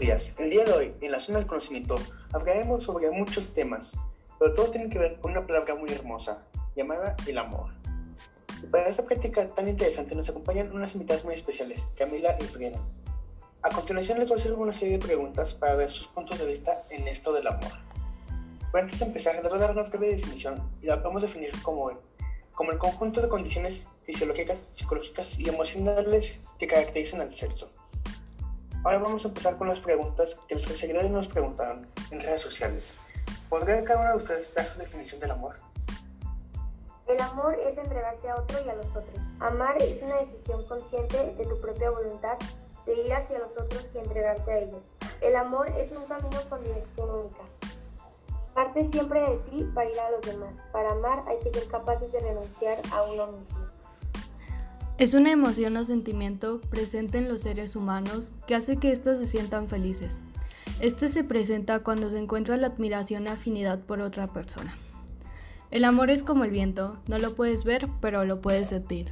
días. El día de hoy, en la zona del conocimiento, hablaremos sobre muchos temas, pero todo tiene que ver con una palabra muy hermosa, llamada el amor. Y para esta práctica tan interesante nos acompañan unas invitadas muy especiales, Camila y Frida. A continuación les voy a hacer una serie de preguntas para ver sus puntos de vista en esto del amor. Pero antes de empezar, les voy a dar una breve definición y la podemos definir como, como el conjunto de condiciones fisiológicas, psicológicas y emocionales que caracterizan al sexo. Ahora vamos a empezar con las preguntas que nuestros seguidores nos preguntaron en redes sociales. ¿Podría cada uno de ustedes dar su definición del amor? El amor es entregarte a otro y a los otros. Amar es una decisión consciente de tu propia voluntad de ir hacia los otros y entregarte a ellos. El amor es un camino con dirección única. Parte siempre de ti para ir a los demás. Para amar hay que ser capaces de renunciar a uno mismo. Es una emoción o sentimiento presente en los seres humanos que hace que éstos se sientan felices. Este se presenta cuando se encuentra la admiración y afinidad por otra persona. El amor es como el viento, no lo puedes ver, pero lo puedes sentir.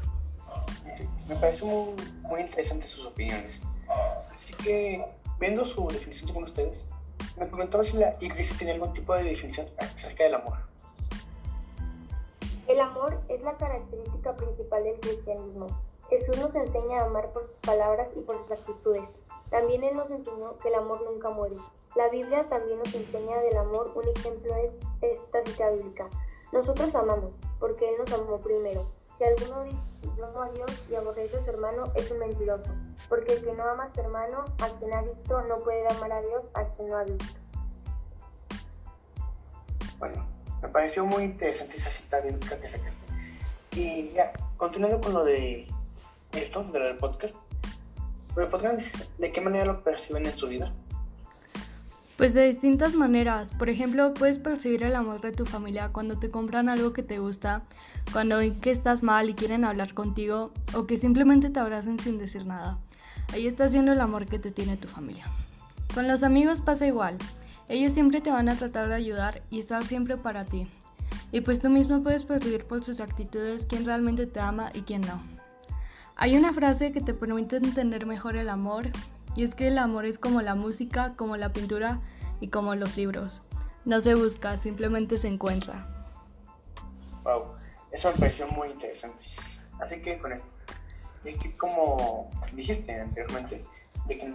Me parece muy, muy interesante sus opiniones. Así que, viendo su definición según ustedes, me preguntaba si la iglesia tiene algún tipo de definición acerca del amor. El amor es la característica principal del cristianismo. Jesús nos enseña a amar por sus palabras y por sus actitudes. También Él nos enseñó que el amor nunca muere. La Biblia también nos enseña del amor. Un ejemplo es esta cita bíblica. Nosotros amamos porque Él nos amó primero. Si alguno dice yo amo a Dios y aborrece a su hermano, es un mentiroso. Porque el que no ama a su hermano, a quien ha visto, no puede amar a Dios a quien no ha visto. Bueno, me pareció muy interesante esa cita bíblica que sacaste. Y ya, continuando con lo de esto, de lo del podcast, ¿me podrían decir de qué manera lo perciben en su vida? Pues de distintas maneras. Por ejemplo, puedes percibir el amor de tu familia cuando te compran algo que te gusta, cuando ven que estás mal y quieren hablar contigo, o que simplemente te abrazan sin decir nada. Ahí estás viendo el amor que te tiene tu familia. Con los amigos pasa igual. Ellos siempre te van a tratar de ayudar y estar siempre para ti. Y pues tú mismo puedes percibir por sus actitudes quién realmente te ama y quién no. Hay una frase que te permite entender mejor el amor y es que el amor es como la música, como la pintura y como los libros. No se busca, simplemente se encuentra. Wow, eso me pareció muy interesante. Así que con es que como dijiste anteriormente, de que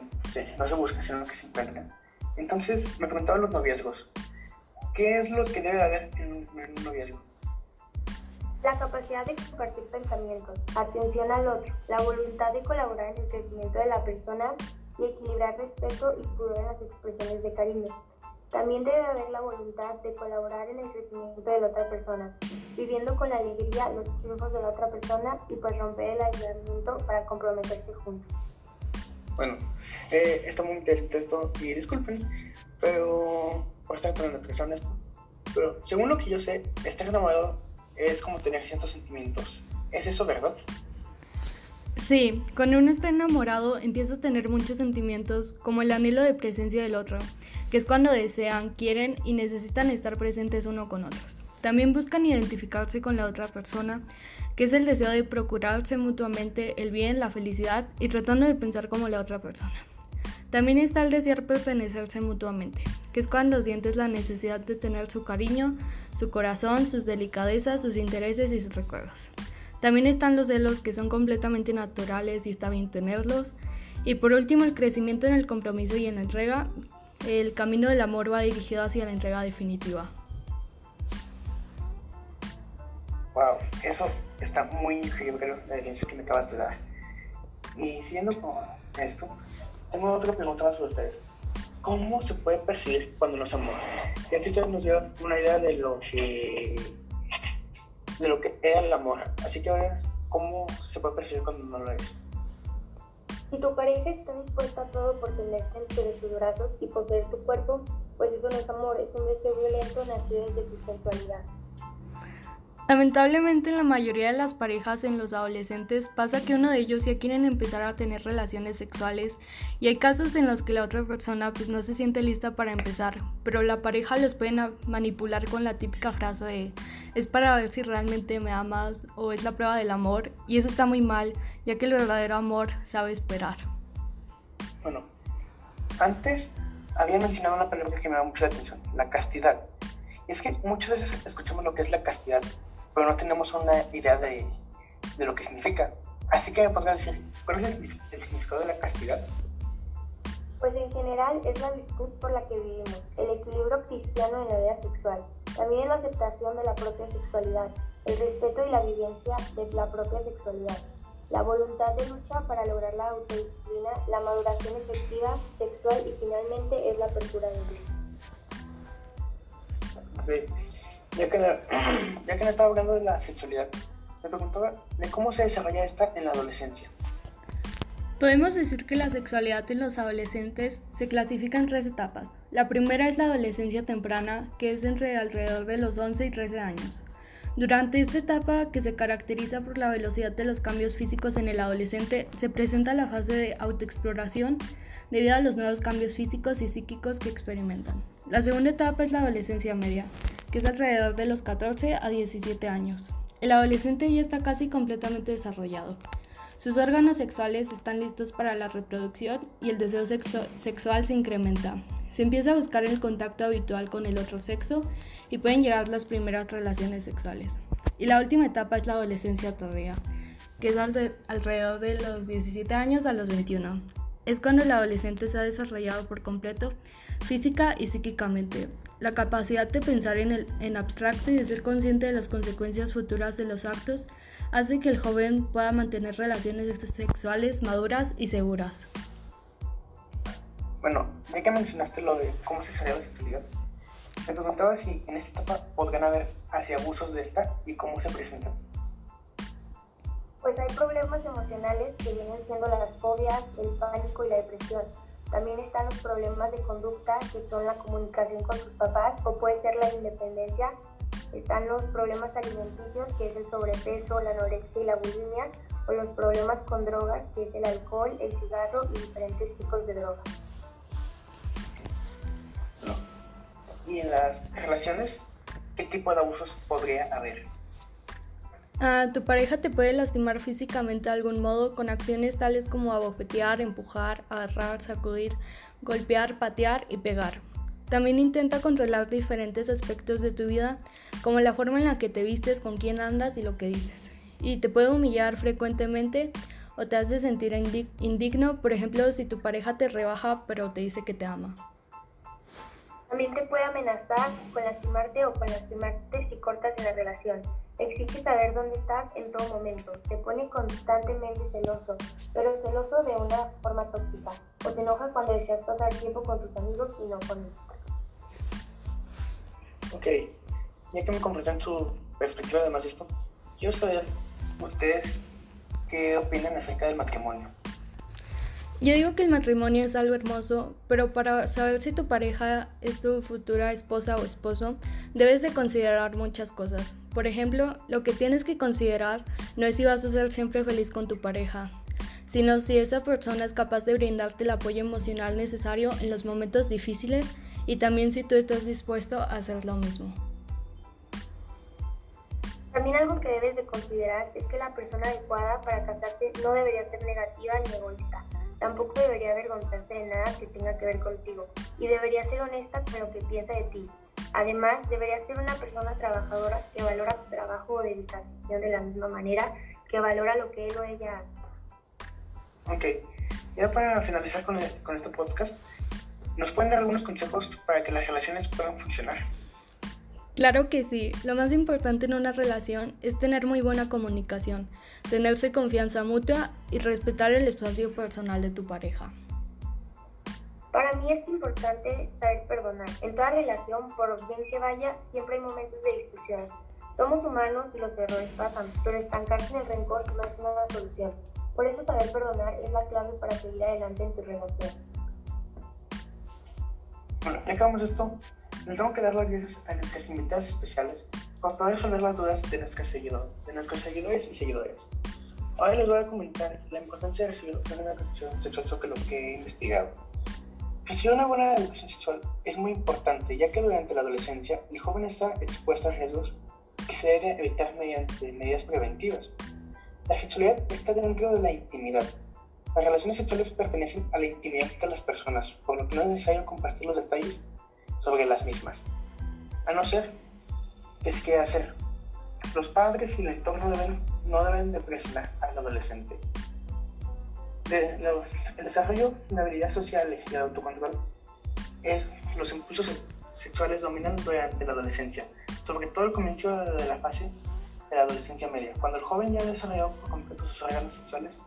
no se busca, sino que se encuentra entonces me preguntaban los noviazgos. ¿Qué es lo que debe haber en un, noviazgo? La capacidad de compartir pensamientos, atención al otro, la voluntad de colaborar en el crecimiento de la persona y equilibrar respeto y pudor en las expresiones de cariño. También debe haber la voluntad de colaborar en el crecimiento de la otra persona, viviendo con la alegría los triunfos de la otra persona y pues romper el aislamiento para comprometerse juntos. Bueno, eh, está muy interesante esto y disculpen, pero voy a estar tratando de esto. Pero según lo que yo sé, estar enamorado es como tener ciertos sentimientos. ¿Es eso verdad? Sí, cuando uno está enamorado empieza a tener muchos sentimientos como el anhelo de presencia del otro, que es cuando desean, quieren y necesitan estar presentes uno con otros. También buscan identificarse con la otra persona, que es el deseo de procurarse mutuamente el bien, la felicidad y tratando de pensar como la otra persona. También está el desear pertenecerse mutuamente, que es cuando sientes la necesidad de tener su cariño, su corazón, sus delicadezas, sus intereses y sus recuerdos. También están los celos que son completamente naturales y está bien tenerlos. Y por último, el crecimiento en el compromiso y en la entrega. El camino del amor va dirigido hacia la entrega definitiva. Wow, eso está muy increíble la definición que me acabas de dar. Y siguiendo con esto, tengo otra pregunta para ustedes. ¿Cómo se puede percibir cuando nos amamos? Ya que ustedes nos dieron una idea de lo que de lo que era el amor. Así que a ver, ¿cómo se puede percibir cuando no lo es? Si tu pareja está dispuesta a todo por tenerte entre sus brazos y poseer tu cuerpo, pues eso no es amor, es un deseo violento nacido desde su sensualidad. Lamentablemente en la mayoría de las parejas en los adolescentes pasa que uno de ellos ya quieren empezar a tener relaciones sexuales y hay casos en los que la otra persona pues no se siente lista para empezar, pero la pareja los puede manipular con la típica frase de es para ver si realmente me amas o es la prueba del amor y eso está muy mal ya que el verdadero amor sabe esperar. Bueno, antes había mencionado una palabra que me da mucho la atención, la castidad. Y es que muchas veces escuchamos lo que es la castidad, pero no tenemos una idea de, de lo que significa. Así que me podría decir, ¿cuál es el, el significado de la castidad? Pues en general es la virtud por la que vivimos, el equilibrio cristiano en la vida sexual. También es la aceptación de la propia sexualidad, el respeto y la vivencia de la propia sexualidad, la voluntad de lucha para lograr la autodisciplina, la maduración efectiva sexual y finalmente es la apertura de Dios. Ya que, ya que no estaba hablando de la sexualidad, me preguntaba de cómo se desarrolla esta en la adolescencia. Podemos decir que la sexualidad en los adolescentes se clasifica en tres etapas. La primera es la adolescencia temprana, que es entre alrededor de los 11 y 13 años. Durante esta etapa, que se caracteriza por la velocidad de los cambios físicos en el adolescente, se presenta la fase de autoexploración debido a los nuevos cambios físicos y psíquicos que experimentan. La segunda etapa es la adolescencia media, que es alrededor de los 14 a 17 años. El adolescente ya está casi completamente desarrollado. Sus órganos sexuales están listos para la reproducción y el deseo sexual se incrementa. Se empieza a buscar el contacto habitual con el otro sexo y pueden llegar las primeras relaciones sexuales. Y la última etapa es la adolescencia tardía, que es alrededor de los 17 años a los 21. Es cuando el adolescente se ha desarrollado por completo física y psíquicamente. La capacidad de pensar en, el, en abstracto y de ser consciente de las consecuencias futuras de los actos hace que el joven pueda mantener relaciones sexuales maduras y seguras. Bueno, ya que mencionaste lo de cómo se sale la sexualidad, me preguntaba si en esta etapa podrían haber hacia abusos de esta y cómo se presentan. Pues hay problemas emocionales que vienen siendo las fobias, el pánico y la depresión. También están los problemas de conducta, que son la comunicación con tus papás, o puede ser la independencia. Están los problemas alimenticios, que es el sobrepeso, la anorexia y la bulimia, o los problemas con drogas, que es el alcohol, el cigarro y diferentes tipos de drogas. ¿Y en las relaciones qué tipo de abusos podría haber? Ah, tu pareja te puede lastimar físicamente de algún modo con acciones tales como abofetear, empujar, agarrar, sacudir, golpear, patear y pegar. También intenta controlar diferentes aspectos de tu vida, como la forma en la que te vistes, con quién andas y lo que dices. Y te puede humillar frecuentemente o te hace sentir indigno, por ejemplo, si tu pareja te rebaja pero te dice que te ama. También te puede amenazar con lastimarte o con lastimarte si cortas en la relación. Exige saber dónde estás en todo momento. Se pone constantemente celoso, pero celoso de una forma tóxica. O se enoja cuando deseas pasar tiempo con tus amigos y no conmigo. Ok, ya que me comprendan su perspectiva de esto, quiero saber ustedes qué opinan acerca del matrimonio. Yo digo que el matrimonio es algo hermoso, pero para saber si tu pareja es tu futura esposa o esposo, debes de considerar muchas cosas. Por ejemplo, lo que tienes que considerar no es si vas a ser siempre feliz con tu pareja, sino si esa persona es capaz de brindarte el apoyo emocional necesario en los momentos difíciles y también si tú estás dispuesto a hacer lo mismo. También algo que debes de considerar es que la persona adecuada para casarse no debería ser negativa ni egoísta Tampoco debería avergonzarse de nada que tenga que ver contigo y debería ser honesta con lo que piensa de ti. Además, debería ser una persona trabajadora que valora tu trabajo o dedicación de la misma manera que valora lo que él o ella hace. Ok, ya para finalizar con, con este podcast, ¿nos pueden dar algunos consejos para que las relaciones puedan funcionar? Claro que sí, lo más importante en una relación es tener muy buena comunicación, tenerse confianza mutua y respetar el espacio personal de tu pareja. Para mí es importante saber perdonar. En toda relación, por bien que vaya, siempre hay momentos de discusión. Somos humanos y los errores pasan, pero estancarse en el rencor no es una solución. Por eso saber perdonar es la clave para seguir adelante en tu relación. Bueno, dejamos esto les tengo que dar las gracias a nuestras invitadas especiales por poder resolver las dudas de nuestros seguidores, de nuestros seguidores y seguidores. Ahora les voy a comentar la importancia de recibir una educación sexual sobre lo que he investigado. Recibir una buena educación sexual es muy importante, ya que durante la adolescencia el joven está expuesto a riesgos que se deben evitar mediante medidas preventivas. La sexualidad está dentro de la intimidad, Las relaciones sexuales pertenecen a la intimidad de las personas, por lo que no es necesario compartir los detalles sobre las mismas, a no ser que se quiera hacer. Los padres y el entorno deben, no deben de presionar al adolescente. el desarrollo de habilidades sociales y de autocontrol es los impulsos sexuales dominan durante la adolescencia, sobre todo el comienzo de la fase de la adolescencia media, cuando el joven ya ha desarrollado por completo sus órganos sexuales,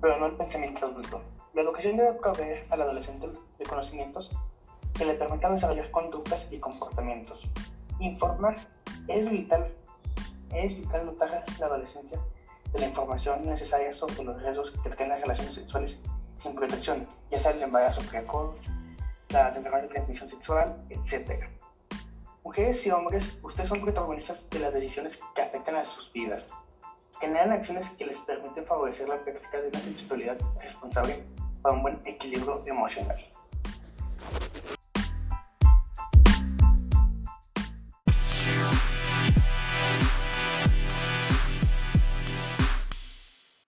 pero no el pensamiento adulto. La educación debe proveer al adolescente de conocimientos que le permitan desarrollar conductas y comportamientos. Informar es vital, es vital dotar a la adolescencia de la información necesaria sobre los riesgos que traen las relaciones sexuales sin protección, ya sea el embarazo precoz, las enfermedades de transmisión sexual, etc. Mujeres y hombres, ustedes son protagonistas de las decisiones que afectan a sus vidas. Generan acciones que les permiten favorecer la práctica de una sexualidad responsable para un buen equilibrio emocional.